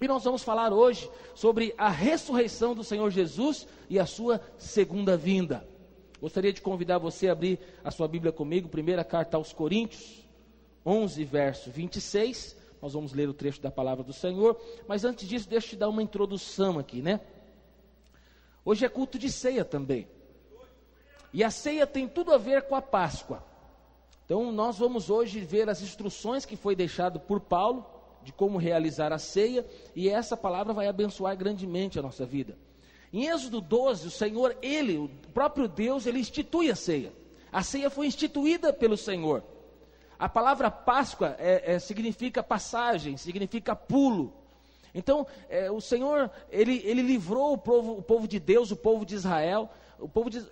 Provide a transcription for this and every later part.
E nós vamos falar hoje sobre a ressurreição do Senhor Jesus e a sua segunda vinda. Gostaria de convidar você a abrir a sua Bíblia comigo, primeira carta aos Coríntios, 11, verso 26. Nós vamos ler o trecho da palavra do Senhor, mas antes disso, deixa eu te dar uma introdução aqui, né? Hoje é culto de ceia também. E a ceia tem tudo a ver com a Páscoa. Então, nós vamos hoje ver as instruções que foi deixado por Paulo de como realizar a ceia, e essa palavra vai abençoar grandemente a nossa vida. Em Êxodo 12, o Senhor, ele, o próprio Deus, ele institui a ceia. A ceia foi instituída pelo Senhor. A palavra Páscoa é, é, significa passagem, significa pulo. Então, é, o Senhor, ele, ele livrou o povo, o povo de Deus, o povo de Israel, o povo de,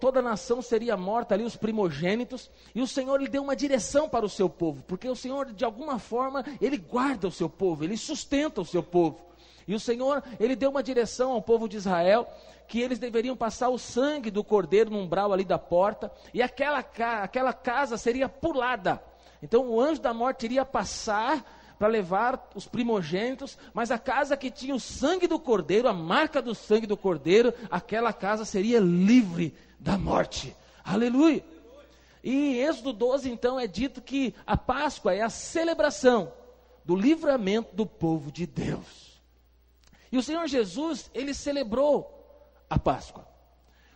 toda a nação seria morta ali, os primogênitos, e o Senhor lhe deu uma direção para o seu povo, porque o Senhor, de alguma forma, ele guarda o seu povo, ele sustenta o seu povo. E o Senhor, ele deu uma direção ao povo de Israel, que eles deveriam passar o sangue do cordeiro no umbral ali da porta, e aquela, aquela casa seria pulada. Então o anjo da morte iria passar para levar os primogênitos, mas a casa que tinha o sangue do cordeiro, a marca do sangue do cordeiro, aquela casa seria livre da morte. Aleluia! E em Êxodo 12, então, é dito que a Páscoa é a celebração do livramento do povo de Deus. E o Senhor Jesus, ele celebrou a Páscoa.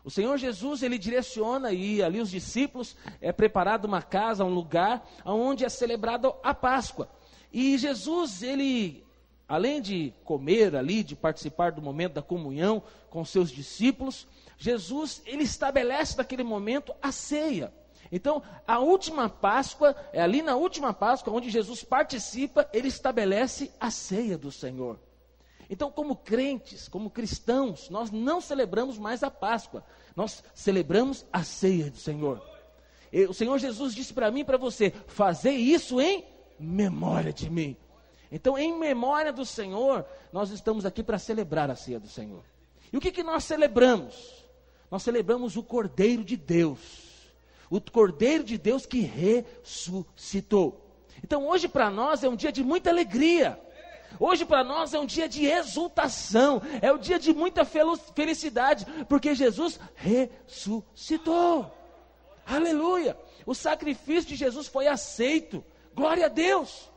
O Senhor Jesus, ele direciona e ali os discípulos, é preparado uma casa, um lugar, onde é celebrada a Páscoa. E Jesus, ele, além de comer ali, de participar do momento da comunhão com seus discípulos, Jesus, ele estabelece naquele momento a ceia. Então, a última Páscoa, é ali na última Páscoa, onde Jesus participa, ele estabelece a ceia do Senhor. Então, como crentes, como cristãos, nós não celebramos mais a Páscoa, nós celebramos a ceia do Senhor. O Senhor Jesus disse para mim e para você: fazer isso em memória de mim. Então, em memória do Senhor, nós estamos aqui para celebrar a ceia do Senhor. E o que, que nós celebramos? Nós celebramos o Cordeiro de Deus. O Cordeiro de Deus que ressuscitou. Então, hoje para nós é um dia de muita alegria. Hoje para nós é um dia de exultação, é um dia de muita felicidade, porque Jesus ressuscitou. Aleluia! O sacrifício de Jesus foi aceito. Glória a Deus.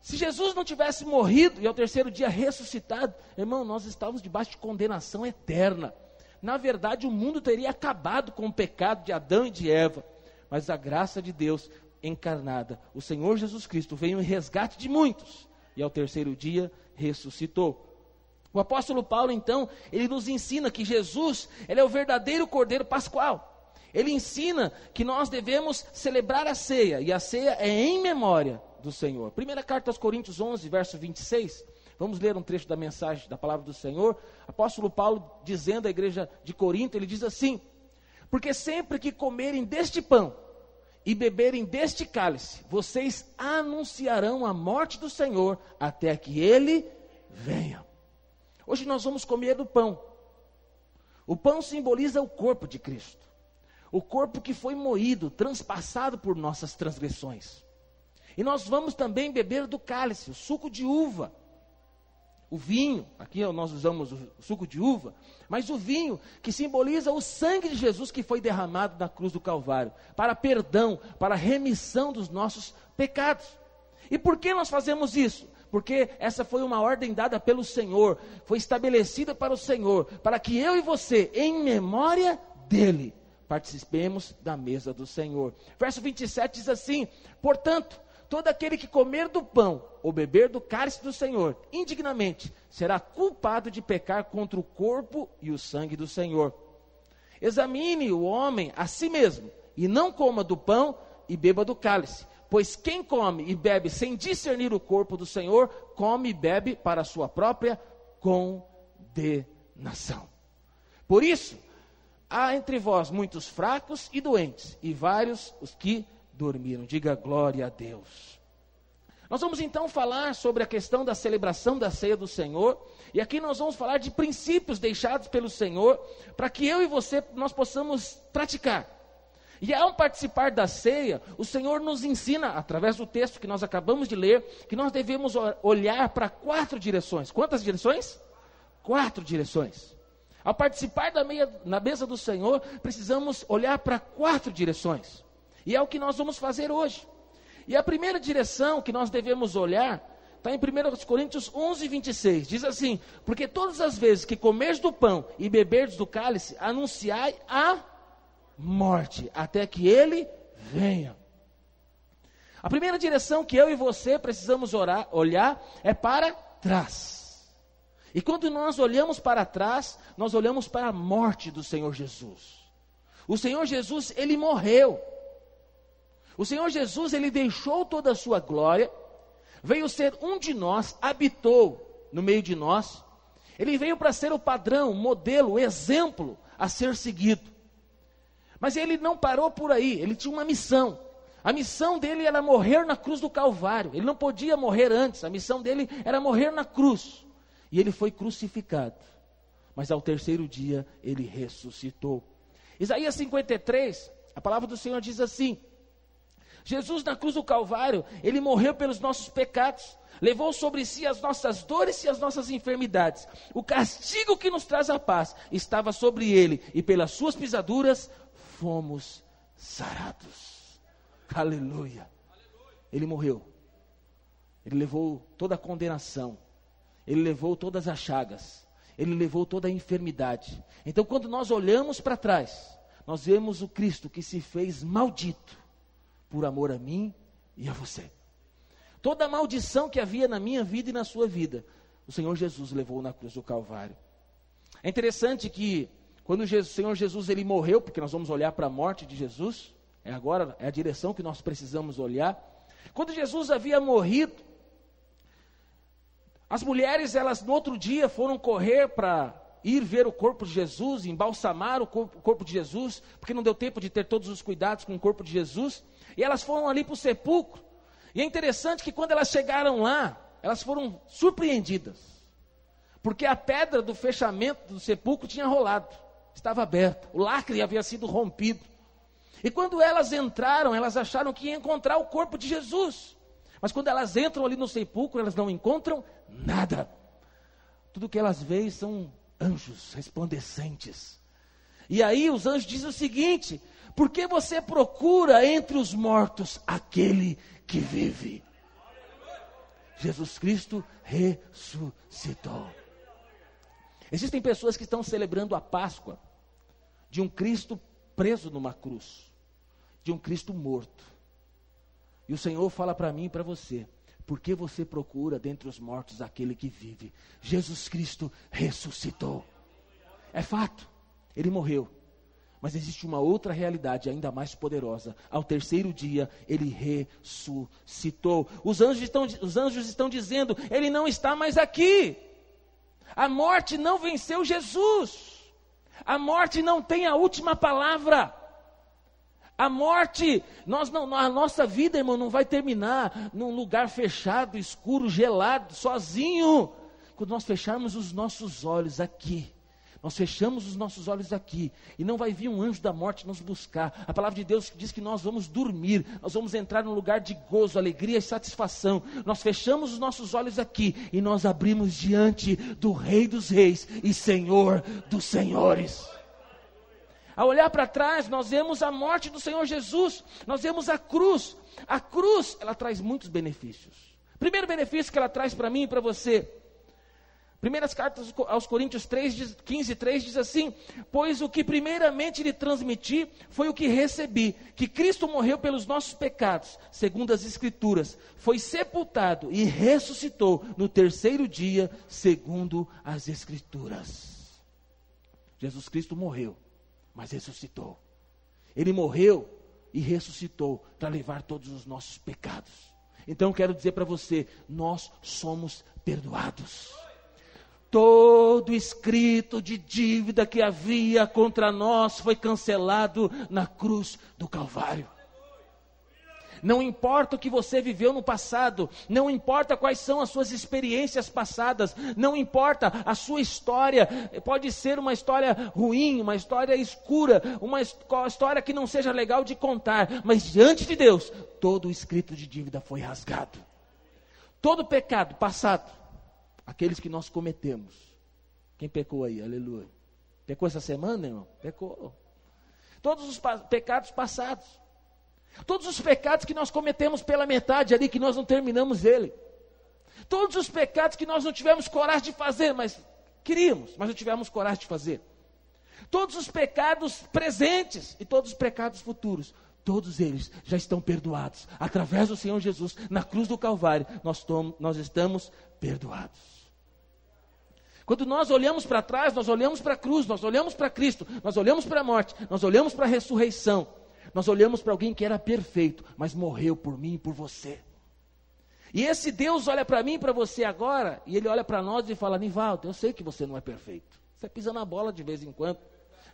Se Jesus não tivesse morrido e ao terceiro dia ressuscitado, irmão, nós estávamos debaixo de condenação eterna. Na verdade, o mundo teria acabado com o pecado de Adão e de Eva. Mas a graça de Deus encarnada, o Senhor Jesus Cristo veio em resgate de muitos e ao terceiro dia ressuscitou. O apóstolo Paulo, então, ele nos ensina que Jesus, ele é o verdadeiro Cordeiro Pascual. Ele ensina que nós devemos celebrar a ceia, e a ceia é em memória do Senhor. Primeira carta aos Coríntios 11, verso 26. Vamos ler um trecho da mensagem da palavra do Senhor. Apóstolo Paulo dizendo à igreja de Corinto, ele diz assim: Porque sempre que comerem deste pão e beberem deste cálice, vocês anunciarão a morte do Senhor até que ele venha. Hoje nós vamos comer do pão. O pão simboliza o corpo de Cristo o corpo que foi moído, transpassado por nossas transgressões. E nós vamos também beber do cálice, o suco de uva. O vinho, aqui nós usamos o suco de uva, mas o vinho que simboliza o sangue de Jesus que foi derramado na cruz do Calvário, para perdão, para remissão dos nossos pecados. E por que nós fazemos isso? Porque essa foi uma ordem dada pelo Senhor, foi estabelecida para o Senhor, para que eu e você, em memória dele, participemos da mesa do Senhor. Verso 27 diz assim: Portanto, todo aquele que comer do pão ou beber do cálice do Senhor indignamente será culpado de pecar contra o corpo e o sangue do Senhor. Examine o homem a si mesmo e não coma do pão e beba do cálice. Pois quem come e bebe sem discernir o corpo do Senhor, come e bebe para a sua própria condenação. Por isso, Há entre vós muitos fracos e doentes, e vários os que dormiram. Diga glória a Deus. Nós vamos então falar sobre a questão da celebração da ceia do Senhor, e aqui nós vamos falar de princípios deixados pelo Senhor, para que eu e você nós possamos praticar. E ao participar da ceia, o Senhor nos ensina, através do texto que nós acabamos de ler, que nós devemos olhar para quatro direções. Quantas direções? Quatro direções. Ao participar meia, na mesa do Senhor, precisamos olhar para quatro direções. E é o que nós vamos fazer hoje. E a primeira direção que nós devemos olhar está em 1 Coríntios 11, 26. Diz assim: Porque todas as vezes que comerdes do pão e beberdes do cálice, anunciai a morte, até que ele venha. A primeira direção que eu e você precisamos orar, olhar é para trás. E quando nós olhamos para trás, nós olhamos para a morte do Senhor Jesus. O Senhor Jesus, ele morreu. O Senhor Jesus, ele deixou toda a sua glória, veio ser um de nós, habitou no meio de nós. Ele veio para ser o padrão, o modelo, o exemplo a ser seguido. Mas ele não parou por aí, ele tinha uma missão. A missão dele era morrer na cruz do Calvário. Ele não podia morrer antes, a missão dele era morrer na cruz. E ele foi crucificado. Mas ao terceiro dia ele ressuscitou. Isaías 53, a palavra do Senhor diz assim: Jesus na cruz do Calvário, ele morreu pelos nossos pecados, levou sobre si as nossas dores e as nossas enfermidades. O castigo que nos traz a paz estava sobre ele, e pelas suas pisaduras fomos sarados. Aleluia. Ele morreu. Ele levou toda a condenação. Ele levou todas as chagas. Ele levou toda a enfermidade. Então, quando nós olhamos para trás, nós vemos o Cristo que se fez maldito por amor a mim e a você. Toda a maldição que havia na minha vida e na sua vida, o Senhor Jesus levou na cruz do Calvário. É interessante que quando o Senhor Jesus ele morreu, porque nós vamos olhar para a morte de Jesus, é agora é a direção que nós precisamos olhar. Quando Jesus havia morrido, as mulheres elas no outro dia foram correr para ir ver o corpo de Jesus, embalsamar o corpo, o corpo de Jesus, porque não deu tempo de ter todos os cuidados com o corpo de Jesus, e elas foram ali para o sepulcro. E é interessante que quando elas chegaram lá, elas foram surpreendidas, porque a pedra do fechamento do sepulcro tinha rolado estava aberta, o lacre havia sido rompido. E quando elas entraram, elas acharam que ia encontrar o corpo de Jesus. Mas quando elas entram ali no sepulcro, elas não encontram nada. Tudo que elas veem são anjos resplandecentes. E aí os anjos dizem o seguinte: por que você procura entre os mortos aquele que vive? Jesus Cristo ressuscitou. Existem pessoas que estão celebrando a Páscoa de um Cristo preso numa cruz, de um Cristo morto. E o Senhor fala para mim e para você: por que você procura dentre os mortos aquele que vive? Jesus Cristo ressuscitou. É fato, ele morreu. Mas existe uma outra realidade ainda mais poderosa. Ao terceiro dia, ele ressuscitou. Os anjos estão, os anjos estão dizendo: ele não está mais aqui. A morte não venceu Jesus. A morte não tem a última palavra. A morte, nós não, a nossa vida, irmão, não vai terminar num lugar fechado, escuro, gelado, sozinho. Quando nós fecharmos os nossos olhos aqui, nós fechamos os nossos olhos aqui e não vai vir um anjo da morte nos buscar. A palavra de Deus diz que nós vamos dormir, nós vamos entrar num lugar de gozo, alegria e satisfação. Nós fechamos os nossos olhos aqui e nós abrimos diante do Rei dos Reis e Senhor dos Senhores. Ao olhar para trás, nós vemos a morte do Senhor Jesus, nós vemos a cruz. A cruz, ela traz muitos benefícios. Primeiro benefício que ela traz para mim e para você Primeiras cartas aos Coríntios 3, 15, 3 diz assim: Pois o que primeiramente lhe transmiti foi o que recebi, que Cristo morreu pelos nossos pecados, segundo as Escrituras, foi sepultado e ressuscitou no terceiro dia, segundo as Escrituras. Jesus Cristo morreu, mas ressuscitou. Ele morreu e ressuscitou para levar todos os nossos pecados. Então quero dizer para você: nós somos perdoados todo escrito de dívida que havia contra nós foi cancelado na cruz do Calvário. Não importa o que você viveu no passado, não importa quais são as suas experiências passadas, não importa a sua história, pode ser uma história ruim, uma história escura, uma história que não seja legal de contar, mas diante de Deus, todo o escrito de dívida foi rasgado. Todo pecado passado, aqueles que nós cometemos. Quem pecou aí? Aleluia. Pecou essa semana, irmão? Pecou. Todos os pecados passados. Todos os pecados que nós cometemos pela metade ali, que nós não terminamos ele. Todos os pecados que nós não tivemos coragem de fazer, mas queríamos, mas não tivemos coragem de fazer. Todos os pecados presentes e todos os pecados futuros, todos eles já estão perdoados. Através do Senhor Jesus, na cruz do Calvário, nós, nós estamos perdoados. Quando nós olhamos para trás, nós olhamos para a cruz, nós olhamos para Cristo, nós olhamos para a morte, nós olhamos para a ressurreição. Nós olhamos para alguém que era perfeito, mas morreu por mim e por você. E esse Deus olha para mim e para você agora, e ele olha para nós e fala: Nivaldo, eu sei que você não é perfeito. Você pisa na bola de vez em quando.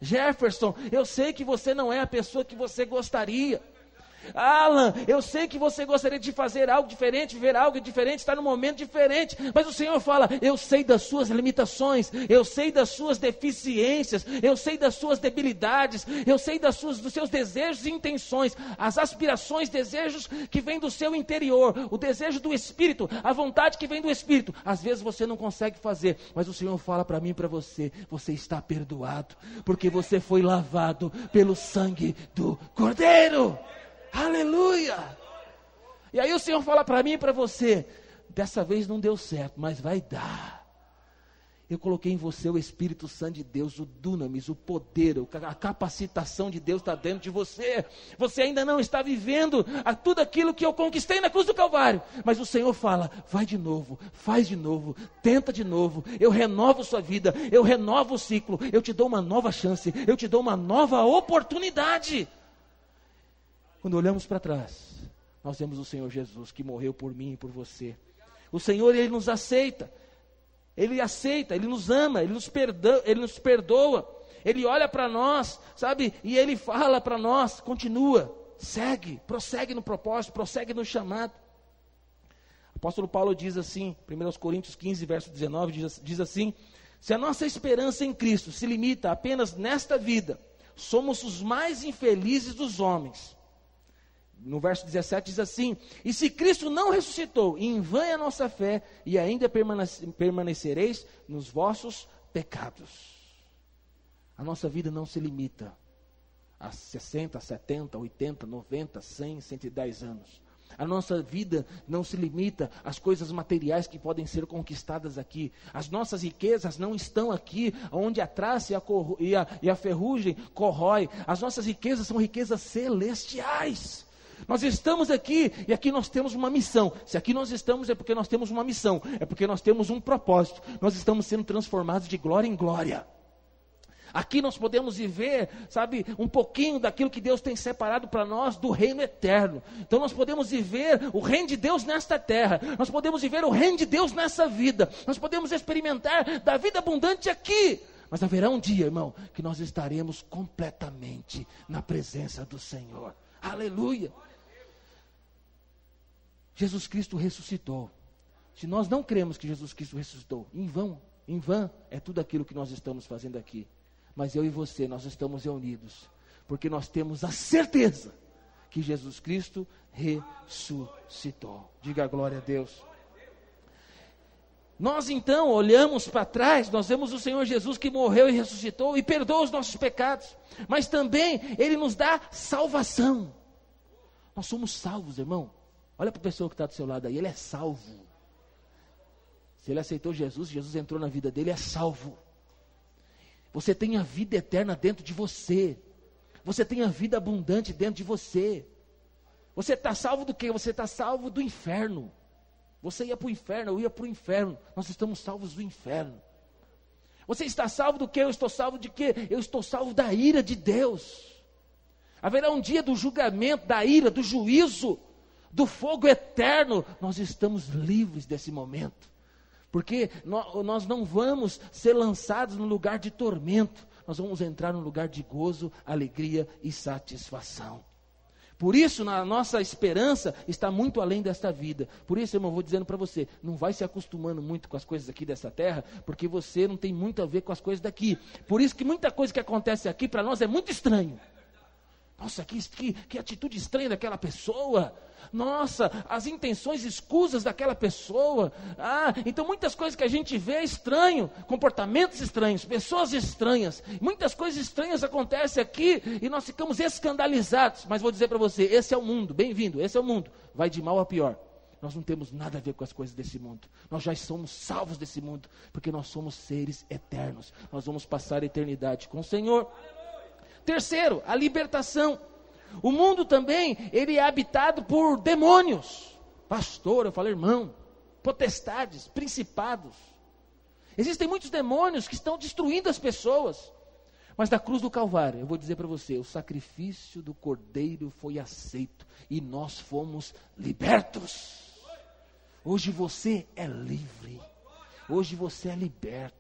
Jefferson, eu sei que você não é a pessoa que você gostaria. Alan, eu sei que você gostaria de fazer algo diferente, viver algo diferente, estar num momento diferente, mas o Senhor fala: eu sei das suas limitações, eu sei das suas deficiências, eu sei das suas debilidades, eu sei das suas, dos seus desejos e intenções, as aspirações, desejos que vêm do seu interior, o desejo do Espírito, a vontade que vem do Espírito. Às vezes você não consegue fazer, mas o Senhor fala para mim e para você: você está perdoado, porque você foi lavado pelo sangue do Cordeiro. Aleluia! E aí o Senhor fala para mim e para você: dessa vez não deu certo, mas vai dar. Eu coloquei em você o Espírito Santo de Deus, o dunamis, o poder, a capacitação de Deus está dentro de você. Você ainda não está vivendo tudo aquilo que eu conquistei na cruz do Calvário. Mas o Senhor fala: vai de novo, faz de novo, tenta de novo. Eu renovo sua vida, eu renovo o ciclo, eu te dou uma nova chance, eu te dou uma nova oportunidade. Quando olhamos para trás, nós vemos o Senhor Jesus que morreu por mim e por você. O Senhor, Ele nos aceita. Ele aceita, Ele nos ama, Ele nos perdoa, Ele, nos perdoa, Ele olha para nós, sabe? E Ele fala para nós, continua, segue, prossegue no propósito, prossegue no chamado. O apóstolo Paulo diz assim, 1 Coríntios 15, verso 19, diz, diz assim: Se a nossa esperança em Cristo se limita apenas nesta vida, somos os mais infelizes dos homens no verso 17 diz assim: E se Cristo não ressuscitou, em vão é a nossa fé, e ainda permanecereis nos vossos pecados. A nossa vida não se limita a 60, 70, 80, 90, 100, 110 anos. A nossa vida não se limita às coisas materiais que podem ser conquistadas aqui. As nossas riquezas não estão aqui, onde a traça e a, e a, e a ferrugem corrói. As nossas riquezas são riquezas celestiais. Nós estamos aqui e aqui nós temos uma missão. Se aqui nós estamos é porque nós temos uma missão, é porque nós temos um propósito. Nós estamos sendo transformados de glória em glória. Aqui nós podemos viver, sabe, um pouquinho daquilo que Deus tem separado para nós do reino eterno. Então nós podemos viver o reino de Deus nesta terra. Nós podemos viver o reino de Deus nessa vida. Nós podemos experimentar da vida abundante aqui. Mas haverá um dia, irmão, que nós estaremos completamente na presença do Senhor. Aleluia. Jesus Cristo ressuscitou. Se nós não cremos que Jesus Cristo ressuscitou, em vão, em vão é tudo aquilo que nós estamos fazendo aqui. Mas eu e você, nós estamos reunidos, porque nós temos a certeza que Jesus Cristo ressuscitou. Diga a glória a Deus. Nós então olhamos para trás, nós vemos o Senhor Jesus que morreu e ressuscitou e perdoa os nossos pecados, mas também Ele nos dá salvação. Nós somos salvos, irmão. Olha para a pessoa que está do seu lado aí, ele é salvo. Se ele aceitou Jesus, Jesus entrou na vida dele, é salvo. Você tem a vida eterna dentro de você. Você tem a vida abundante dentro de você. Você está salvo do quê? Você está salvo do inferno. Você ia para o inferno, eu ia para o inferno. Nós estamos salvos do inferno. Você está salvo do quê? Eu estou salvo de quê? Eu estou salvo da ira de Deus. Haverá um dia do julgamento, da ira, do juízo do fogo eterno, nós estamos livres desse momento. Porque nós não vamos ser lançados no lugar de tormento, nós vamos entrar no lugar de gozo, alegria e satisfação. Por isso, na nossa esperança está muito além desta vida. Por isso, irmão, vou dizendo para você, não vai se acostumando muito com as coisas aqui dessa terra, porque você não tem muito a ver com as coisas daqui. Por isso que muita coisa que acontece aqui para nós é muito estranho. Nossa, que, que, que atitude estranha daquela pessoa. Nossa, as intenções escusas daquela pessoa. Ah, então muitas coisas que a gente vê é estranho, comportamentos estranhos, pessoas estranhas. Muitas coisas estranhas acontecem aqui e nós ficamos escandalizados. Mas vou dizer para você, esse é o mundo, bem-vindo, esse é o mundo. Vai de mal a pior. Nós não temos nada a ver com as coisas desse mundo. Nós já somos salvos desse mundo, porque nós somos seres eternos. Nós vamos passar a eternidade com o Senhor. Terceiro, a libertação. O mundo também, ele é habitado por demônios. Pastor, eu falo irmão, potestades, principados. Existem muitos demônios que estão destruindo as pessoas. Mas na cruz do Calvário, eu vou dizer para você, o sacrifício do Cordeiro foi aceito e nós fomos libertos. Hoje você é livre. Hoje você é liberto.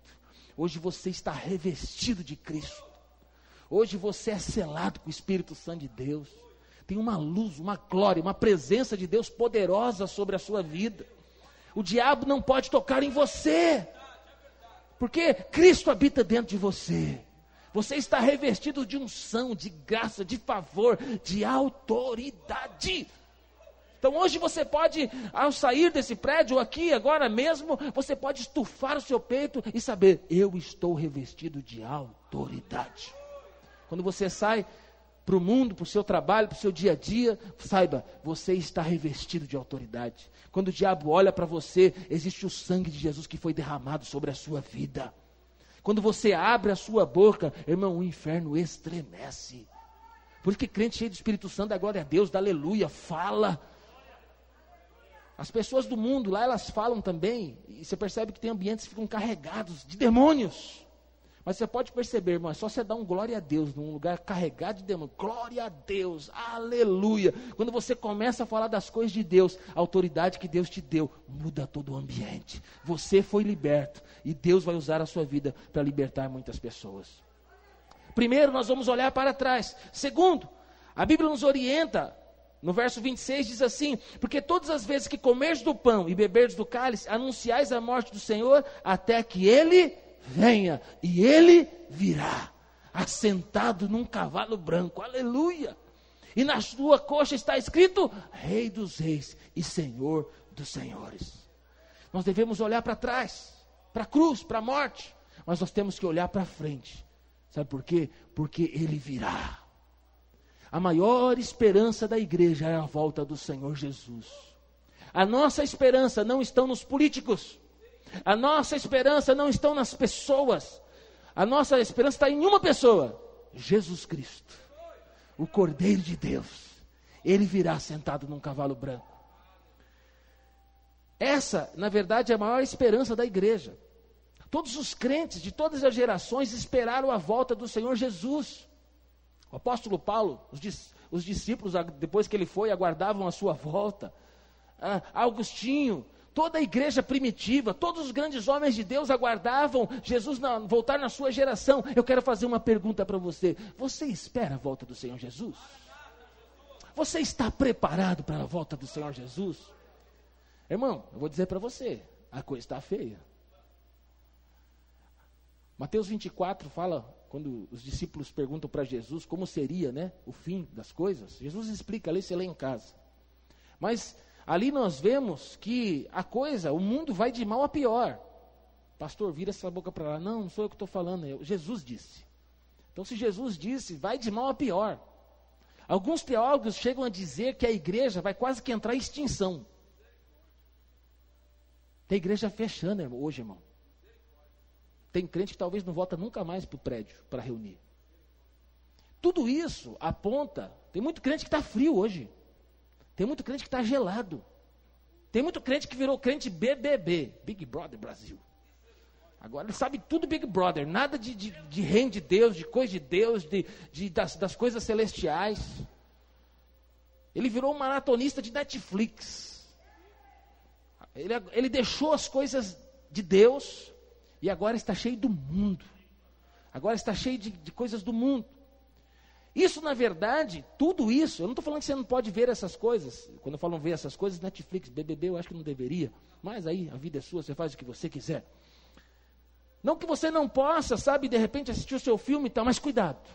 Hoje você está revestido de Cristo. Hoje você é selado com o Espírito Santo de Deus. Tem uma luz, uma glória, uma presença de Deus poderosa sobre a sua vida. O diabo não pode tocar em você, porque Cristo habita dentro de você. Você está revestido de unção, de graça, de favor, de autoridade. Então hoje você pode, ao sair desse prédio aqui, agora mesmo, você pode estufar o seu peito e saber: eu estou revestido de autoridade. Quando você sai para o mundo, para o seu trabalho, para o seu dia a dia, saiba, você está revestido de autoridade. Quando o diabo olha para você, existe o sangue de Jesus que foi derramado sobre a sua vida. Quando você abre a sua boca, irmão, o inferno estremece. Por isso que crente cheio do Espírito Santo, da glória a Deus, da aleluia, fala. As pessoas do mundo lá, elas falam também, e você percebe que tem ambientes que ficam carregados de demônios. Mas você pode perceber, irmão, é só você dar um glória a Deus num lugar carregado de demônio. Glória a Deus, aleluia. Quando você começa a falar das coisas de Deus, a autoridade que Deus te deu, muda todo o ambiente. Você foi liberto e Deus vai usar a sua vida para libertar muitas pessoas. Primeiro, nós vamos olhar para trás. Segundo, a Bíblia nos orienta no verso 26 diz assim: Porque todas as vezes que comerdes do pão e beberdes do cálice, anunciais a morte do Senhor, até que ele venha, e ele virá, assentado num cavalo branco, aleluia. E na sua coxa está escrito: Rei dos Reis e Senhor dos Senhores. Nós devemos olhar para trás, para a cruz, para a morte, mas nós temos que olhar para frente. Sabe por quê? Porque ele virá. A maior esperança da igreja é a volta do Senhor Jesus. A nossa esperança não está nos políticos. A nossa esperança não está nas pessoas. A nossa esperança está em uma pessoa: Jesus Cristo, o Cordeiro de Deus. Ele virá sentado num cavalo branco. Essa, na verdade, é a maior esperança da igreja. Todos os crentes de todas as gerações esperaram a volta do Senhor Jesus. O apóstolo Paulo, os, os discípulos, depois que ele foi, aguardavam a sua volta. Ah, Augustinho, Toda a igreja primitiva, todos os grandes homens de Deus aguardavam Jesus na, voltar na sua geração. Eu quero fazer uma pergunta para você: você espera a volta do Senhor Jesus? Você está preparado para a volta do Senhor Jesus? Irmão, eu vou dizer para você: a coisa está feia. Mateus 24 fala, quando os discípulos perguntam para Jesus como seria né, o fim das coisas, Jesus explica ali, você lê em casa. Mas Ali nós vemos que a coisa, o mundo vai de mal a pior. Pastor, vira essa boca para lá. Não, não sou eu que estou falando, é Jesus disse. Então, se Jesus disse, vai de mal a pior. Alguns teólogos chegam a dizer que a igreja vai quase que entrar em extinção. Tem igreja fechando hoje, irmão. Tem crente que talvez não volta nunca mais para o prédio para reunir. Tudo isso aponta. Tem muito crente que está frio hoje. Tem muito crente que está gelado. Tem muito crente que virou crente BBB, Big Brother Brasil. Agora ele sabe tudo Big Brother, nada de, de, de reino de Deus, de coisa de Deus, de, de das, das coisas celestiais. Ele virou um maratonista de Netflix. Ele, ele deixou as coisas de Deus e agora está cheio do mundo. Agora está cheio de, de coisas do mundo. Isso, na verdade, tudo isso, eu não estou falando que você não pode ver essas coisas. Quando eu falo ver essas coisas, Netflix, BBB, eu acho que não deveria. Mas aí, a vida é sua, você faz o que você quiser. Não que você não possa, sabe, de repente assistir o seu filme e tal, mas cuidado.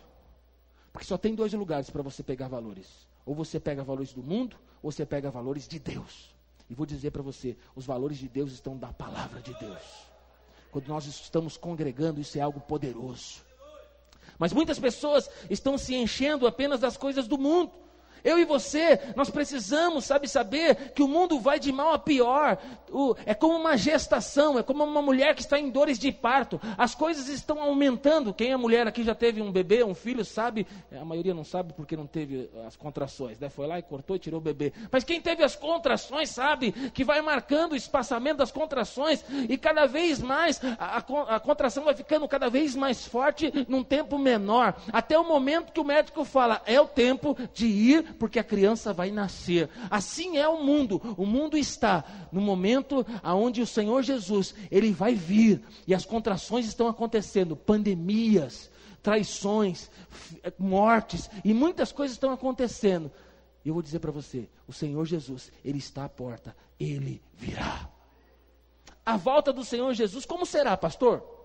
Porque só tem dois lugares para você pegar valores. Ou você pega valores do mundo, ou você pega valores de Deus. E vou dizer para você, os valores de Deus estão da palavra de Deus. Quando nós estamos congregando, isso é algo poderoso. Mas muitas pessoas estão se enchendo apenas das coisas do mundo. Eu e você, nós precisamos, sabe, saber que o mundo vai de mal a pior. O, é como uma gestação, é como uma mulher que está em dores de parto. As coisas estão aumentando. Quem é mulher aqui já teve um bebê, um filho, sabe? É, a maioria não sabe porque não teve as contrações. Né? Foi lá e cortou e tirou o bebê. Mas quem teve as contrações sabe que vai marcando o espaçamento das contrações e cada vez mais a, a, a contração vai ficando cada vez mais forte num tempo menor. Até o momento que o médico fala, é o tempo de ir porque a criança vai nascer. Assim é o mundo. O mundo está no momento aonde o Senhor Jesus, ele vai vir e as contrações estão acontecendo, pandemias, traições, eh, mortes e muitas coisas estão acontecendo. E eu vou dizer para você, o Senhor Jesus, ele está à porta, ele virá. A volta do Senhor Jesus, como será, pastor?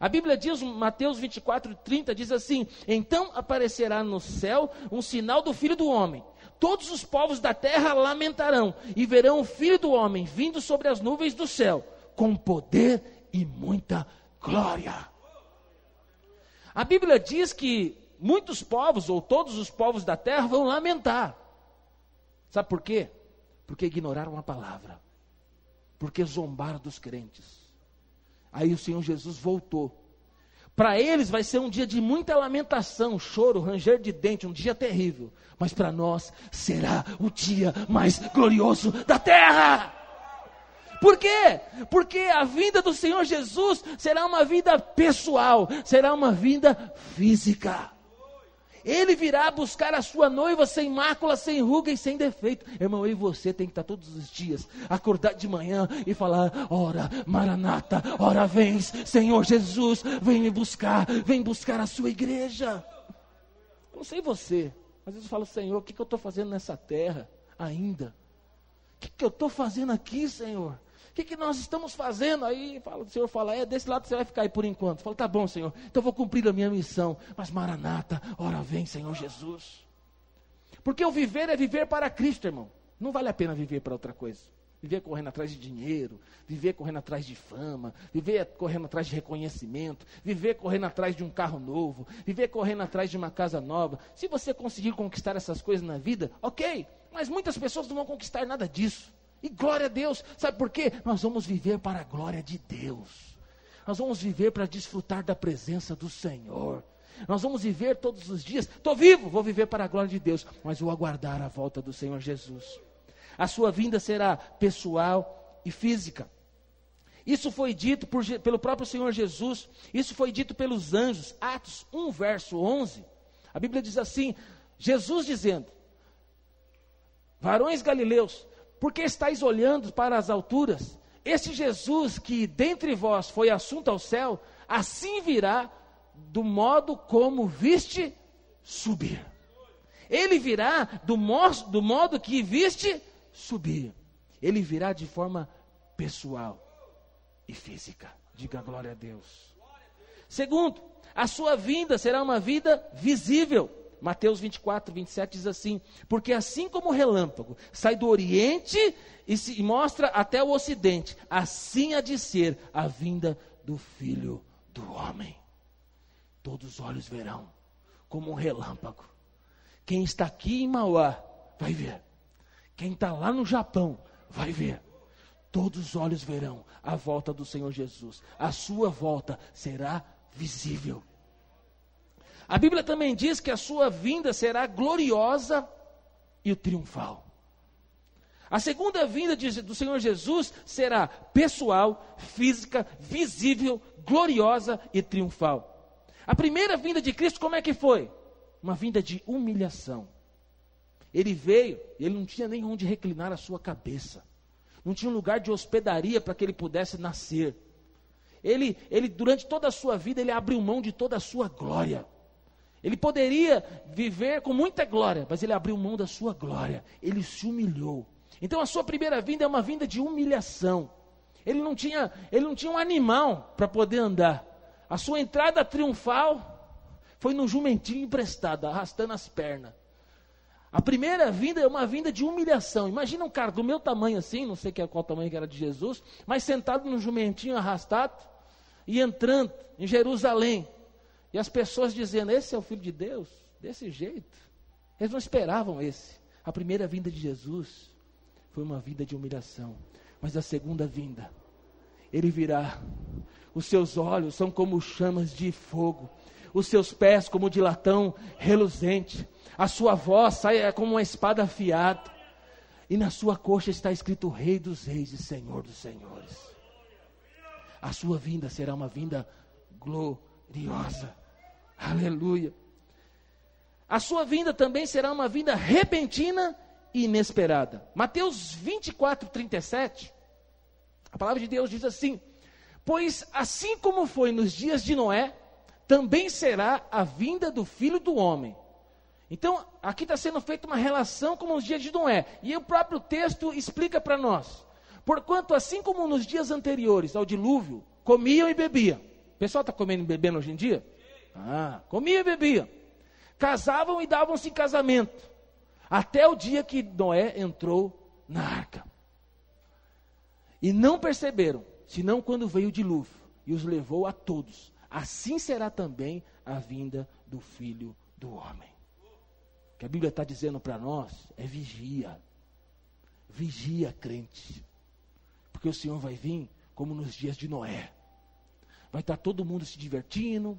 A Bíblia diz, Mateus 24, 30, diz assim: Então aparecerá no céu um sinal do Filho do Homem. Todos os povos da terra lamentarão e verão o Filho do Homem vindo sobre as nuvens do céu, com poder e muita glória. A Bíblia diz que muitos povos, ou todos os povos da terra, vão lamentar. Sabe por quê? Porque ignoraram a palavra, porque zombaram dos crentes Aí o Senhor Jesus voltou. Para eles vai ser um dia de muita lamentação, choro, ranger de dente, um dia terrível. Mas para nós será o dia mais glorioso da terra. Por quê? Porque a vinda do Senhor Jesus será uma vida pessoal, será uma vida física. Ele virá buscar a sua noiva sem mácula, sem ruga e sem defeito. Irmão, eu e você tem que estar todos os dias, acordar de manhã e falar: Ora, Maranata, ora vens, Senhor Jesus, vem me buscar, vem buscar a sua igreja. Eu não sei você, vezes eu falo: Senhor, o que, que eu estou fazendo nessa terra ainda? O que, que eu estou fazendo aqui, Senhor? Que, que nós estamos fazendo? Aí fala, o Senhor fala, é, desse lado você vai ficar aí por enquanto. Fala, tá bom, Senhor, então vou cumprir a minha missão. Mas Maranata, ora vem, Senhor Jesus. Porque o viver é viver para Cristo, irmão. Não vale a pena viver para outra coisa. Viver correndo atrás de dinheiro, viver correndo atrás de fama, viver correndo atrás de reconhecimento, viver correndo atrás de um carro novo, viver correndo atrás de uma casa nova. Se você conseguir conquistar essas coisas na vida, ok, mas muitas pessoas não vão conquistar nada disso. E glória a Deus, sabe por quê? Nós vamos viver para a glória de Deus. Nós vamos viver para desfrutar da presença do Senhor. Nós vamos viver todos os dias. Estou vivo, vou viver para a glória de Deus, mas vou aguardar a volta do Senhor Jesus. A sua vinda será pessoal e física. Isso foi dito por, pelo próprio Senhor Jesus, isso foi dito pelos anjos. Atos 1, verso 11. A Bíblia diz assim: Jesus dizendo: Varões galileus, porque estáis olhando para as alturas? Esse Jesus que dentre vós foi assunto ao céu, assim virá do modo como viste subir. Ele virá do, mo do modo que viste subir. Ele virá de forma pessoal e física. Diga glória a Deus. Segundo, a sua vinda será uma vida visível. Mateus 24, 27 diz assim: Porque assim como o relâmpago sai do Oriente e se mostra até o Ocidente, assim há de ser a vinda do Filho do Homem. Todos os olhos verão, como um relâmpago. Quem está aqui em Mauá vai ver. Quem está lá no Japão vai ver. Todos os olhos verão a volta do Senhor Jesus. A sua volta será visível. A Bíblia também diz que a sua vinda será gloriosa e triunfal. A segunda vinda de, do Senhor Jesus será pessoal, física, visível, gloriosa e triunfal. A primeira vinda de Cristo, como é que foi? Uma vinda de humilhação. Ele veio, ele não tinha nem onde reclinar a sua cabeça. Não tinha um lugar de hospedaria para que ele pudesse nascer. Ele, ele, durante toda a sua vida, ele abriu mão de toda a sua glória. Ele poderia viver com muita glória, mas ele abriu mão da sua glória. Ele se humilhou. Então a sua primeira vinda é uma vinda de humilhação. Ele não tinha, ele não tinha um animal para poder andar. A sua entrada triunfal foi no jumentinho emprestado, arrastando as pernas. A primeira vinda é uma vinda de humilhação. Imagina um cara do meu tamanho assim, não sei qual tamanho que era de Jesus, mas sentado no jumentinho arrastado e entrando em Jerusalém. E as pessoas dizendo: Esse é o filho de Deus, desse jeito. Eles não esperavam esse. A primeira vinda de Jesus foi uma vida de humilhação, mas a segunda vinda, ele virá. Os seus olhos são como chamas de fogo, os seus pés como de latão reluzente a sua voz sai como uma espada afiada, e na sua coxa está escrito Rei dos Reis e Senhor dos Senhores. A sua vinda será uma vinda gloriosa. Aleluia. A sua vinda também será uma vinda repentina e inesperada. Mateus 24, 37. A palavra de Deus diz assim: Pois assim como foi nos dias de Noé, também será a vinda do filho do homem. Então, aqui está sendo feita uma relação com os dias de Noé. E o próprio texto explica para nós. Porquanto, assim como nos dias anteriores ao dilúvio, comiam e bebiam. O pessoal está comendo e bebendo hoje em dia? Ah, comiam e bebiam. Casavam e davam-se em casamento. Até o dia que Noé entrou na arca. E não perceberam, senão quando veio o dilúvio e os levou a todos. Assim será também a vinda do filho do homem que a Bíblia está dizendo para nós é vigia. Vigia, crente. Porque o Senhor vai vir como nos dias de Noé. Vai estar todo mundo se divertindo,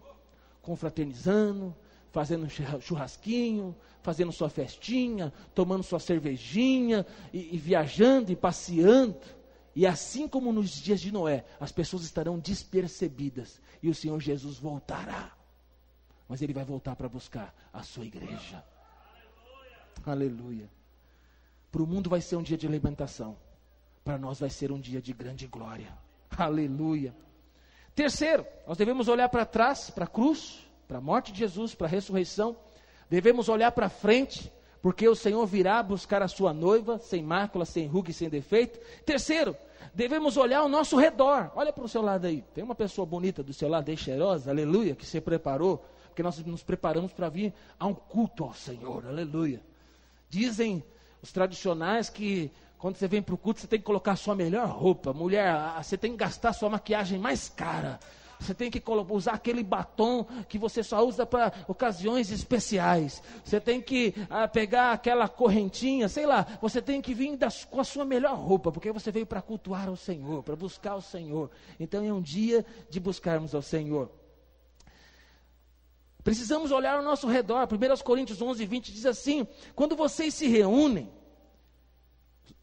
confraternizando, fazendo churrasquinho, fazendo sua festinha, tomando sua cervejinha, e, e viajando e passeando. E assim como nos dias de Noé, as pessoas estarão despercebidas e o Senhor Jesus voltará. Mas ele vai voltar para buscar a sua igreja. Aleluia. Para o mundo vai ser um dia de alimentação. Para nós vai ser um dia de grande glória. Aleluia. Terceiro, nós devemos olhar para trás, para a cruz, para a morte de Jesus, para a ressurreição. Devemos olhar para frente, porque o Senhor virá buscar a sua noiva, sem mácula, sem ruga e sem defeito. Terceiro, devemos olhar ao nosso redor. Olha para o seu lado aí. Tem uma pessoa bonita do seu lado aí, cheirosa, aleluia, que se preparou, porque nós nos preparamos para vir a um culto ao Senhor, aleluia. Dizem os tradicionais que quando você vem para o culto, você tem que colocar a sua melhor roupa. Mulher, você tem que gastar a sua maquiagem mais cara. Você tem que usar aquele batom que você só usa para ocasiões especiais. Você tem que ah, pegar aquela correntinha, sei lá. Você tem que vir das, com a sua melhor roupa, porque você veio para cultuar ao Senhor, para buscar o Senhor. Então é um dia de buscarmos ao Senhor. Precisamos olhar ao nosso redor. 1 Coríntios 11, 20 diz assim: Quando vocês se reúnem,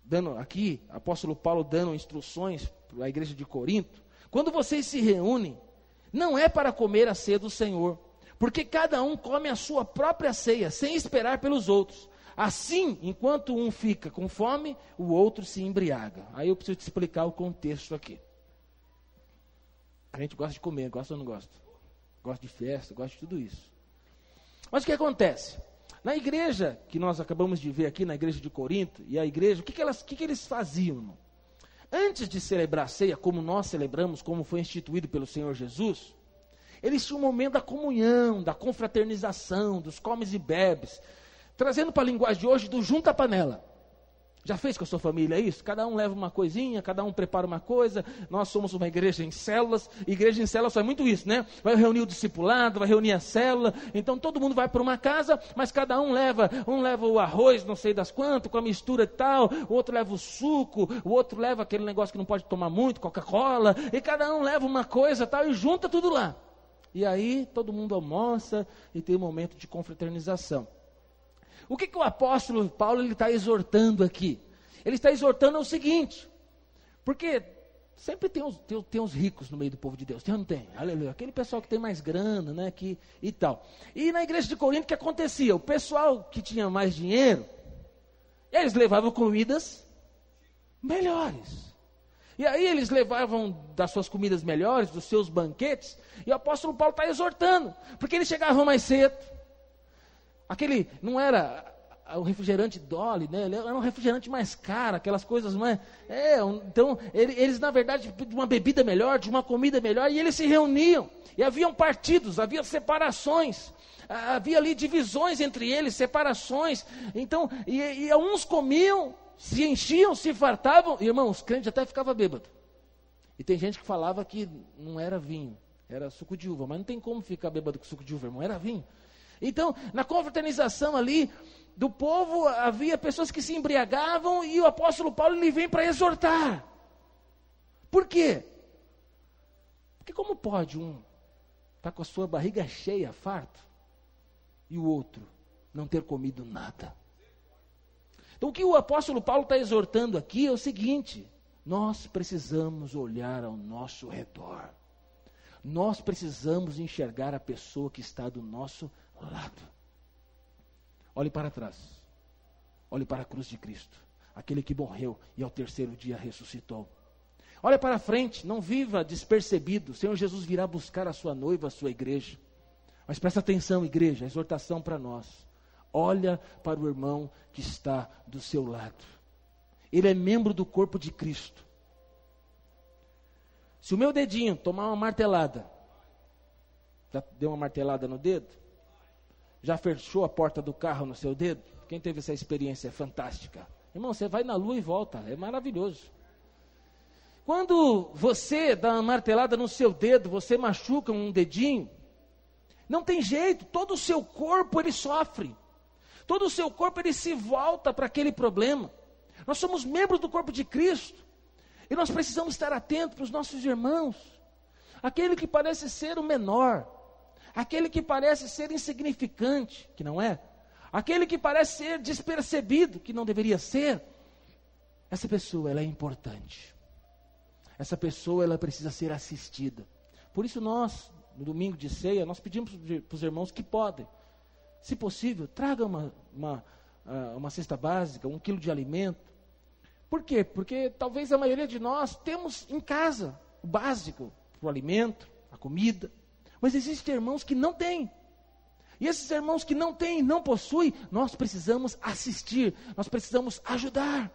dando aqui, apóstolo Paulo dando instruções para a igreja de Corinto, quando vocês se reúnem, não é para comer a ceia do Senhor, porque cada um come a sua própria ceia, sem esperar pelos outros. Assim, enquanto um fica com fome, o outro se embriaga. Aí eu preciso te explicar o contexto aqui. A gente gosta de comer, gosta ou não gosta? gosta de festa, gosta de tudo isso. Mas o que acontece? Na igreja que nós acabamos de ver aqui, na igreja de Corinto, e a igreja, o que, que, elas, o que, que eles faziam? Irmão? Antes de celebrar a ceia, como nós celebramos, como foi instituído pelo Senhor Jesus, eles tinham um momento da comunhão, da confraternização, dos comes e bebes, trazendo para a linguagem de hoje do junta panela. Já fez com a sua família isso? Cada um leva uma coisinha, cada um prepara uma coisa. Nós somos uma igreja em células. Igreja em células faz muito isso, né? Vai reunir o discipulado, vai reunir a célula. Então todo mundo vai para uma casa, mas cada um leva, um leva o arroz, não sei das quantas, com a mistura e tal. O outro leva o suco, o outro leva aquele negócio que não pode tomar muito, Coca-Cola. E cada um leva uma coisa tal e junta tudo lá. E aí todo mundo almoça e tem um momento de confraternização. O que, que o apóstolo Paulo está exortando aqui? Ele está exortando o seguinte, porque sempre tem uns, tem, tem ricos no meio do povo de Deus, tem ou não tem? Aleluia. Aquele pessoal que tem mais grana, né, que, e tal. E na igreja de Corinto, o que acontecia? O pessoal que tinha mais dinheiro, eles levavam comidas melhores. E aí eles levavam das suas comidas melhores, dos seus banquetes, e o apóstolo Paulo está exortando, porque eles chegavam mais cedo, Aquele não era o refrigerante Dolly, né? Era um refrigerante mais caro, aquelas coisas mais. É, então, eles, na verdade, de uma bebida melhor, de uma comida melhor, e eles se reuniam. E haviam partidos, havia separações, havia ali divisões entre eles, separações. Então, e, e uns comiam, se enchiam, se fartavam, irmão, os crentes até ficavam bêbados. E tem gente que falava que não era vinho, era suco de uva, mas não tem como ficar bêbado com suco de uva, irmão, era vinho. Então, na confraternização ali do povo, havia pessoas que se embriagavam e o apóstolo Paulo ele vem para exortar. Por quê? Porque como pode um estar tá com a sua barriga cheia, farto, e o outro não ter comido nada? Então, o que o apóstolo Paulo está exortando aqui é o seguinte: nós precisamos olhar ao nosso redor. Nós precisamos enxergar a pessoa que está do nosso lado. Olhe para trás. Olhe para a cruz de Cristo, aquele que morreu e ao terceiro dia ressuscitou. Olhe para frente, não viva despercebido. O Senhor Jesus virá buscar a sua noiva, a sua igreja. Mas presta atenção, igreja, a exortação para nós. Olha para o irmão que está do seu lado. Ele é membro do corpo de Cristo. Se o meu dedinho tomar uma martelada, já deu uma martelada no dedo? Já fechou a porta do carro no seu dedo? Quem teve essa experiência fantástica? Irmão, você vai na lua e volta, é maravilhoso. Quando você dá uma martelada no seu dedo, você machuca um dedinho, não tem jeito, todo o seu corpo ele sofre. Todo o seu corpo ele se volta para aquele problema. Nós somos membros do corpo de Cristo. E nós precisamos estar atentos para os nossos irmãos. Aquele que parece ser o menor, aquele que parece ser insignificante, que não é, aquele que parece ser despercebido, que não deveria ser. Essa pessoa, ela é importante. Essa pessoa, ela precisa ser assistida. Por isso nós, no domingo de ceia, nós pedimos para os irmãos que podem, se possível, traga uma, uma, ah, uma cesta básica, um quilo de alimento, por quê? Porque talvez a maioria de nós temos em casa o básico, o alimento, a comida. Mas existem irmãos que não têm. E esses irmãos que não têm, não possuem, nós precisamos assistir, nós precisamos ajudar.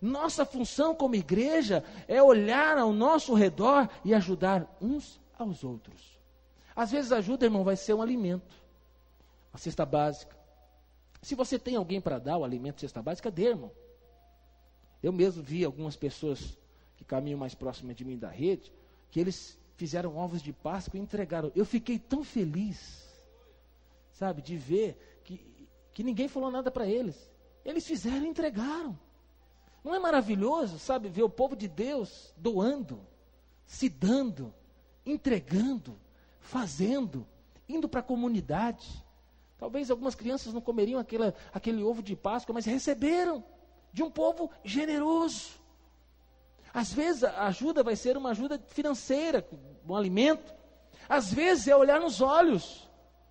Nossa função como igreja é olhar ao nosso redor e ajudar uns aos outros. Às vezes ajuda, irmão, vai ser um alimento, uma cesta básica. Se você tem alguém para dar o alimento, cesta básica, dê, irmão. Eu mesmo vi algumas pessoas que caminham mais próximas de mim da rede, que eles fizeram ovos de Páscoa e entregaram. Eu fiquei tão feliz, sabe, de ver que, que ninguém falou nada para eles. Eles fizeram e entregaram. Não é maravilhoso, sabe, ver o povo de Deus doando, se dando, entregando, fazendo, indo para a comunidade. Talvez algumas crianças não comeriam aquela, aquele ovo de Páscoa, mas receberam de um povo generoso. Às vezes a ajuda vai ser uma ajuda financeira, um alimento. Às vezes é olhar nos olhos.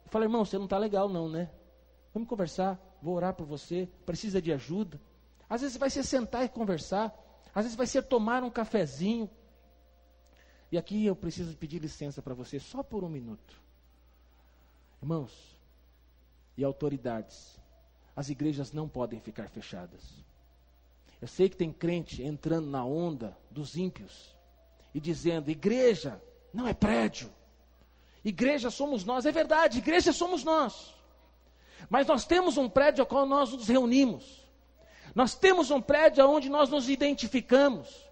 Falar, irmão, você não está legal não, né? Vamos conversar, vou orar por você, precisa de ajuda. Às vezes vai ser sentar e conversar. Às vezes vai ser tomar um cafezinho. E aqui eu preciso pedir licença para você só por um minuto. Irmãos e autoridades, as igrejas não podem ficar fechadas. Eu sei que tem crente entrando na onda dos ímpios e dizendo: igreja não é prédio, igreja somos nós. É verdade, igreja somos nós. Mas nós temos um prédio ao qual nós nos reunimos. Nós temos um prédio onde nós nos identificamos.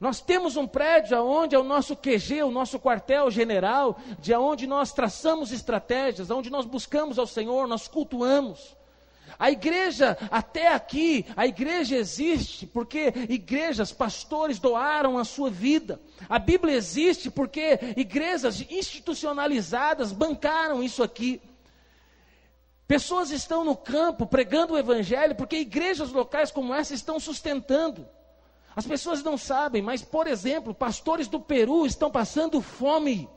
Nós temos um prédio onde é o nosso QG, o nosso quartel-general, de onde nós traçamos estratégias, onde nós buscamos ao Senhor, nós cultuamos. A igreja, até aqui, a igreja existe porque igrejas, pastores doaram a sua vida. A Bíblia existe porque igrejas institucionalizadas bancaram isso aqui. Pessoas estão no campo pregando o Evangelho porque igrejas locais como essa estão sustentando. As pessoas não sabem, mas, por exemplo, pastores do Peru estão passando fome.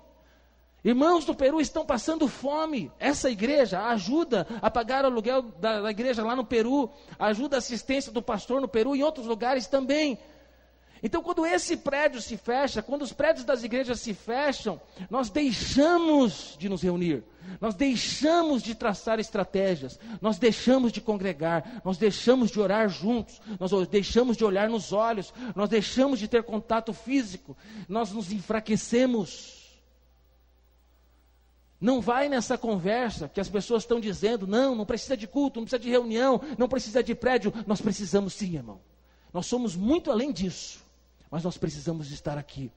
Irmãos do Peru estão passando fome. Essa igreja ajuda a pagar o aluguel da, da, igreja lá no Peru, ajuda a assistência do pastor no Peru e em outros lugares também. Então, quando esse prédio se fecha, quando os prédios das igrejas se fecham, nós deixamos de nos reunir, nós deixamos de traçar estratégias, nós deixamos de congregar, nós deixamos de orar juntos, nós deixamos de olhar nos olhos, nós deixamos de ter contato físico, nós nos enfraquecemos. Não vai nessa conversa que as pessoas estão dizendo, não, não precisa de culto, não precisa de reunião, não precisa de prédio. Nós precisamos sim, irmão. Nós somos muito além disso mas nós precisamos estar aqui.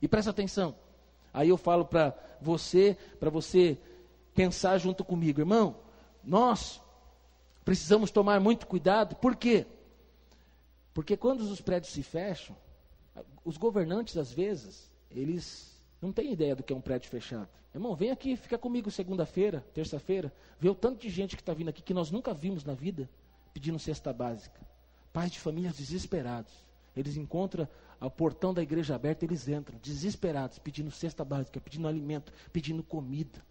E presta atenção. Aí eu falo para você, para você pensar junto comigo, irmão. Nós precisamos tomar muito cuidado. Por quê? Porque quando os prédios se fecham, os governantes às vezes, eles não têm ideia do que é um prédio fechado. Irmão, vem aqui, fica comigo segunda-feira, terça-feira, vê o tanto de gente que está vindo aqui que nós nunca vimos na vida pedindo cesta básica. Pais de famílias desesperados. Eles encontram o portão da igreja aberto, eles entram, desesperados, pedindo cesta básica, pedindo alimento, pedindo comida.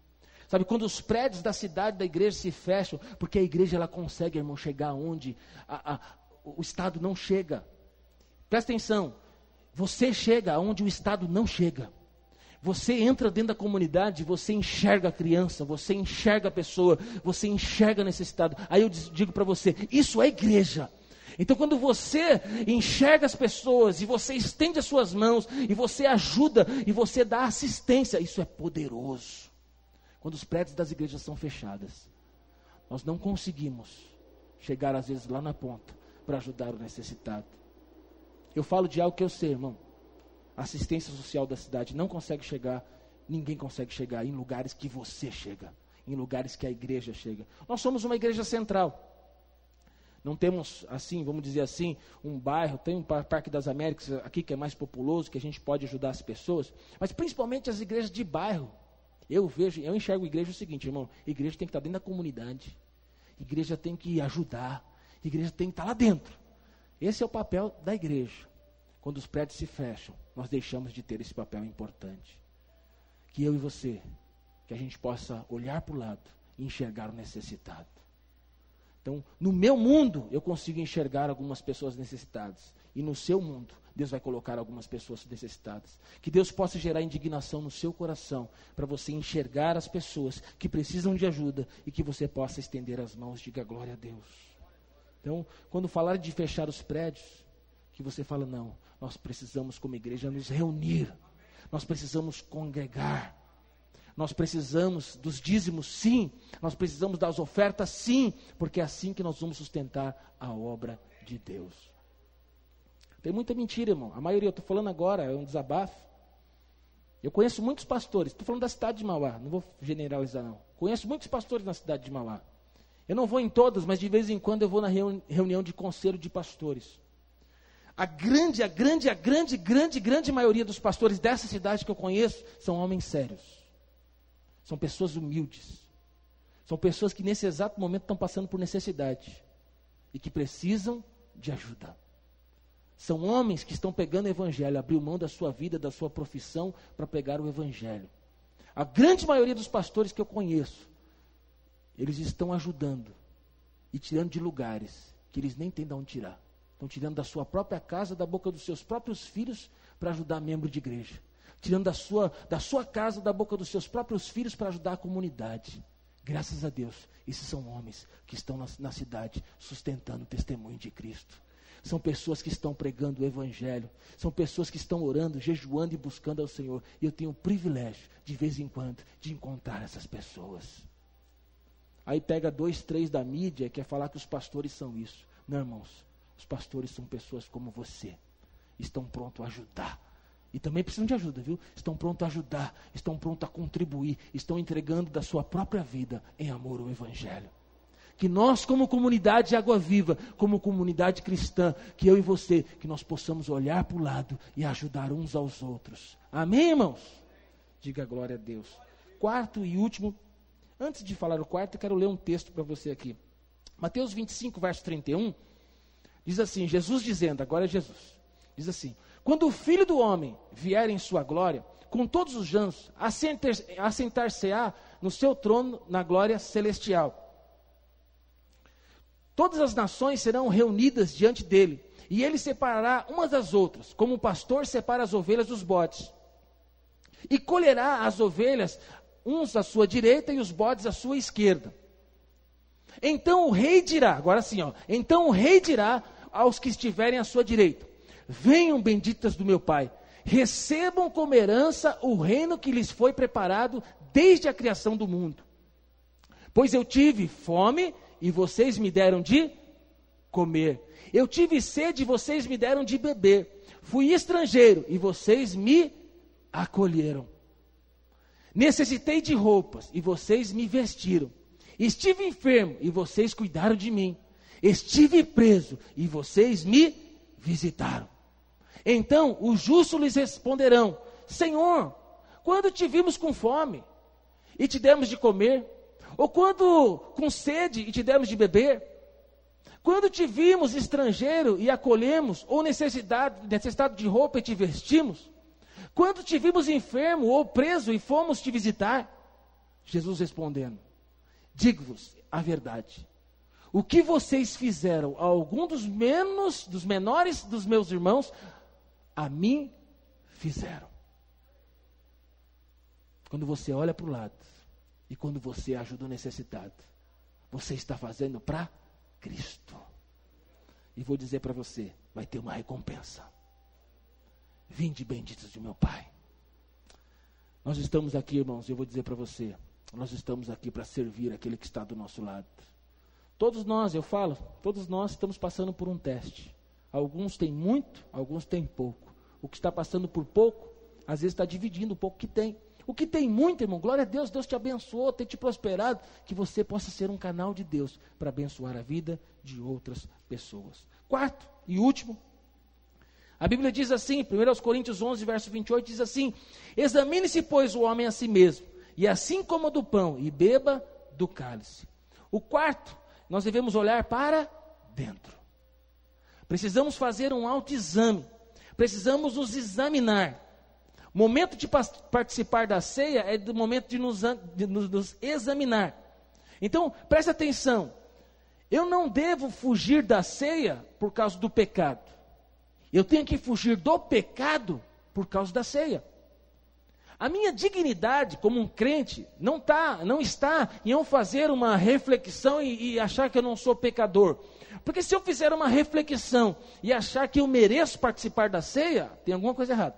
Sabe, quando os prédios da cidade da igreja se fecham, porque a igreja ela consegue, irmão, chegar onde a, a, o Estado não chega. Presta atenção, você chega onde o Estado não chega. Você entra dentro da comunidade, você enxerga a criança, você enxerga a pessoa, você enxerga a necessidade. Aí eu digo para você: isso é igreja. Então, quando você enxerga as pessoas e você estende as suas mãos e você ajuda e você dá assistência, isso é poderoso. Quando os prédios das igrejas são fechadas, nós não conseguimos chegar às vezes lá na ponta para ajudar o necessitado. Eu falo de algo que eu sei, irmão. Assistência social da cidade não consegue chegar, ninguém consegue chegar em lugares que você chega, em lugares que a igreja chega. Nós somos uma igreja central. Não temos, assim, vamos dizer assim, um bairro, tem um Parque das Américas aqui que é mais populoso, que a gente pode ajudar as pessoas, mas principalmente as igrejas de bairro. Eu vejo, eu enxergo a igreja o seguinte, irmão, igreja tem que estar dentro da comunidade, igreja tem que ajudar, igreja tem que estar lá dentro. Esse é o papel da igreja. Quando os prédios se fecham, nós deixamos de ter esse papel importante. Que eu e você, que a gente possa olhar para o lado e enxergar o necessitado. Então, no meu mundo, eu consigo enxergar algumas pessoas necessitadas. E no seu mundo, Deus vai colocar algumas pessoas necessitadas. Que Deus possa gerar indignação no seu coração, para você enxergar as pessoas que precisam de ajuda e que você possa estender as mãos. Diga glória a Deus. Então, quando falar de fechar os prédios, que você fala, não, nós precisamos, como igreja, nos reunir. Nós precisamos congregar. Nós precisamos dos dízimos, sim. Nós precisamos das ofertas, sim. Porque é assim que nós vamos sustentar a obra de Deus. Tem muita mentira, irmão. A maioria, eu estou falando agora, é um desabafo. Eu conheço muitos pastores. Estou falando da cidade de Mauá. Não vou generalizar, não. Conheço muitos pastores na cidade de Mauá. Eu não vou em todas, mas de vez em quando eu vou na reunião de conselho de pastores. A grande, a grande, a grande, grande, grande maioria dos pastores dessa cidade que eu conheço são homens sérios. São pessoas humildes. São pessoas que nesse exato momento estão passando por necessidade e que precisam de ajuda. São homens que estão pegando o evangelho, abriu mão da sua vida, da sua profissão para pegar o evangelho. A grande maioria dos pastores que eu conheço, eles estão ajudando e tirando de lugares que eles nem têm de onde tirar. Estão tirando da sua própria casa, da boca dos seus próprios filhos para ajudar membro de igreja tirando da sua, da sua casa, da boca dos seus próprios filhos para ajudar a comunidade. Graças a Deus, esses são homens que estão na, na cidade sustentando o testemunho de Cristo. São pessoas que estão pregando o Evangelho. São pessoas que estão orando, jejuando e buscando ao Senhor. E eu tenho o privilégio, de vez em quando, de encontrar essas pessoas. Aí pega dois, três da mídia quer falar que os pastores são isso. Não, irmãos. Os pastores são pessoas como você. Estão prontos a ajudar e também precisam de ajuda, viu? Estão prontos a ajudar, estão prontos a contribuir, estão entregando da sua própria vida em amor ao Evangelho. Que nós, como comunidade de Água Viva, como comunidade cristã, que eu e você, que nós possamos olhar para o lado e ajudar uns aos outros. Amém, irmãos? Diga glória a Deus. Quarto e último, antes de falar o quarto, eu quero ler um texto para você aqui. Mateus 25, verso 31, diz assim: Jesus dizendo, agora é Jesus, diz assim: quando o filho do homem vier em sua glória, com todos os anjos, assentar-se-á no seu trono na glória celestial. todas as nações serão reunidas diante dele, e ele separará umas das outras, como o pastor separa as ovelhas dos bodes. E colherá as ovelhas, uns à sua direita e os bodes à sua esquerda. Então o rei dirá, agora sim, ó, então o rei dirá aos que estiverem à sua direita: Venham benditas do meu Pai, recebam como herança o reino que lhes foi preparado desde a criação do mundo. Pois eu tive fome e vocês me deram de comer. Eu tive sede e vocês me deram de beber. Fui estrangeiro e vocês me acolheram. Necessitei de roupas e vocês me vestiram. Estive enfermo e vocês cuidaram de mim. Estive preso e vocês me visitaram. Então os justos lhes responderão: Senhor, quando te vimos com fome e te demos de comer? Ou quando com sede e te demos de beber? Quando te vimos estrangeiro e acolhemos, ou necessidade, necessidade de roupa e te vestimos? Quando te vimos enfermo ou preso e fomos te visitar? Jesus respondendo: Digo-vos a verdade. O que vocês fizeram a algum dos menos, dos menores dos meus irmãos, a mim fizeram. Quando você olha para o lado e quando você ajuda o necessitado, você está fazendo para Cristo. E vou dizer para você: vai ter uma recompensa. Vinde benditos de meu Pai. Nós estamos aqui, irmãos, eu vou dizer para você: nós estamos aqui para servir aquele que está do nosso lado. Todos nós, eu falo, todos nós estamos passando por um teste. Alguns têm muito, alguns têm pouco. O que está passando por pouco, às vezes está dividindo o pouco que tem. O que tem muito, irmão, glória a Deus, Deus te abençoou, tem te prosperado, que você possa ser um canal de Deus para abençoar a vida de outras pessoas. Quarto e último, a Bíblia diz assim, 1 Coríntios 11, verso 28, diz assim: Examine-se, pois, o homem a si mesmo, e assim coma do pão, e beba do cálice. O quarto, nós devemos olhar para dentro. Precisamos fazer um autoexame, precisamos nos examinar. Momento de participar da ceia é do momento de nos, de nos examinar. Então, preste atenção. Eu não devo fugir da ceia por causa do pecado. Eu tenho que fugir do pecado por causa da ceia. A minha dignidade como um crente não, tá, não está em eu fazer uma reflexão e, e achar que eu não sou pecador. Porque se eu fizer uma reflexão e achar que eu mereço participar da ceia, tem alguma coisa errada.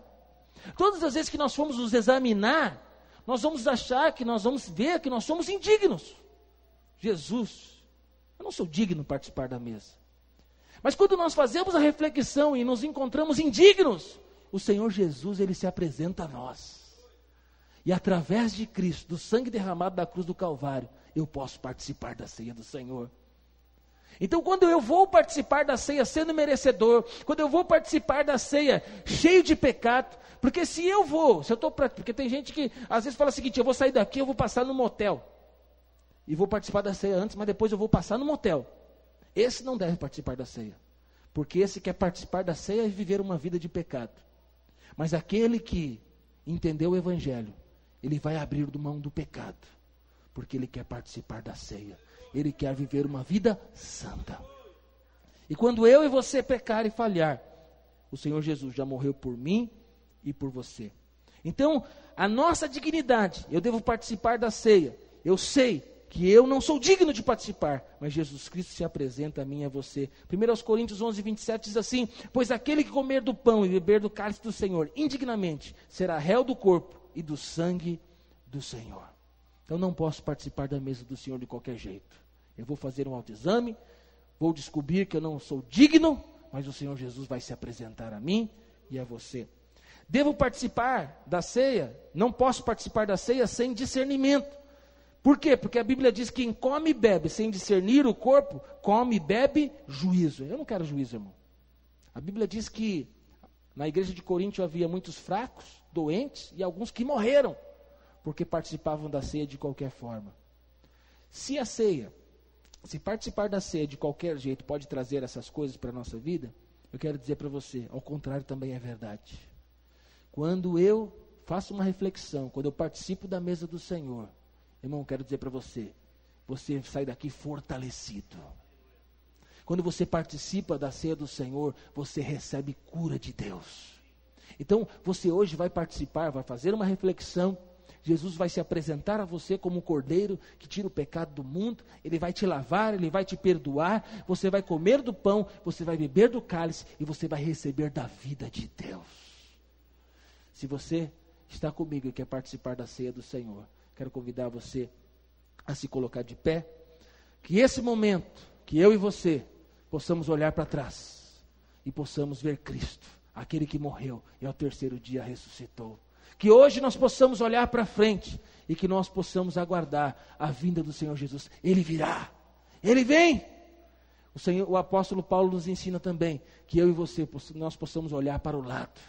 Todas as vezes que nós formos nos examinar, nós vamos achar que nós vamos ver que nós somos indignos. Jesus, eu não sou digno de participar da mesa. Mas quando nós fazemos a reflexão e nos encontramos indignos, o Senhor Jesus, ele se apresenta a nós. E através de Cristo, do sangue derramado da cruz do Calvário, eu posso participar da ceia do Senhor. Então, quando eu vou participar da ceia sendo merecedor, quando eu vou participar da ceia cheio de pecado, porque se eu vou, se eu estou porque tem gente que às vezes fala o seguinte: eu vou sair daqui, eu vou passar no motel e vou participar da ceia antes, mas depois eu vou passar no motel. Esse não deve participar da ceia. Porque esse quer participar da ceia e viver uma vida de pecado. Mas aquele que entendeu o Evangelho, ele vai abrir mão do pecado. Porque ele quer participar da ceia. Ele quer viver uma vida santa. E quando eu e você pecar e falhar, o Senhor Jesus já morreu por mim e por você. Então, a nossa dignidade, eu devo participar da ceia. Eu sei que eu não sou digno de participar, mas Jesus Cristo se apresenta a mim e a você. 1 Coríntios 11, 27 diz assim: Pois aquele que comer do pão e beber do cálice do Senhor indignamente será réu do corpo e do sangue do Senhor. Então não posso participar da mesa do Senhor de qualquer jeito. Eu vou fazer um autoexame, vou descobrir que eu não sou digno, mas o Senhor Jesus vai se apresentar a mim e a você. Devo participar da ceia, não posso participar da ceia sem discernimento. Por quê? Porque a Bíblia diz que quem come e bebe sem discernir o corpo, come e bebe juízo. Eu não quero juízo, irmão. A Bíblia diz que na igreja de Corinto havia muitos fracos, doentes e alguns que morreram porque participavam da ceia de qualquer forma. Se a ceia, se participar da ceia de qualquer jeito pode trazer essas coisas para a nossa vida, eu quero dizer para você, ao contrário também é verdade. Quando eu faço uma reflexão, quando eu participo da mesa do Senhor, Irmão, quero dizer para você, você sai daqui fortalecido. Quando você participa da ceia do Senhor, você recebe cura de Deus. Então, você hoje vai participar, vai fazer uma reflexão. Jesus vai se apresentar a você como um cordeiro que tira o pecado do mundo, ele vai te lavar, ele vai te perdoar, você vai comer do pão, você vai beber do cálice e você vai receber da vida de Deus. Se você está comigo e quer participar da ceia do Senhor, quero convidar você a se colocar de pé, que esse momento, que eu e você possamos olhar para trás e possamos ver Cristo, aquele que morreu e ao terceiro dia ressuscitou. Que hoje nós possamos olhar para frente e que nós possamos aguardar a vinda do Senhor Jesus. Ele virá. Ele vem. O, Senhor, o apóstolo Paulo nos ensina também que eu e você nós possamos olhar para o lado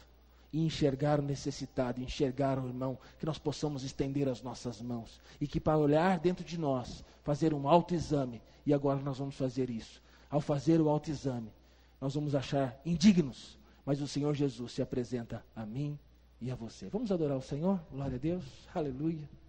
e enxergar o necessitado, enxergar o irmão, que nós possamos estender as nossas mãos e que para olhar dentro de nós, fazer um autoexame, e agora nós vamos fazer isso. Ao fazer o autoexame, nós vamos achar indignos, mas o Senhor Jesus se apresenta a mim e a você. Vamos adorar o Senhor? Glória a Deus. Aleluia.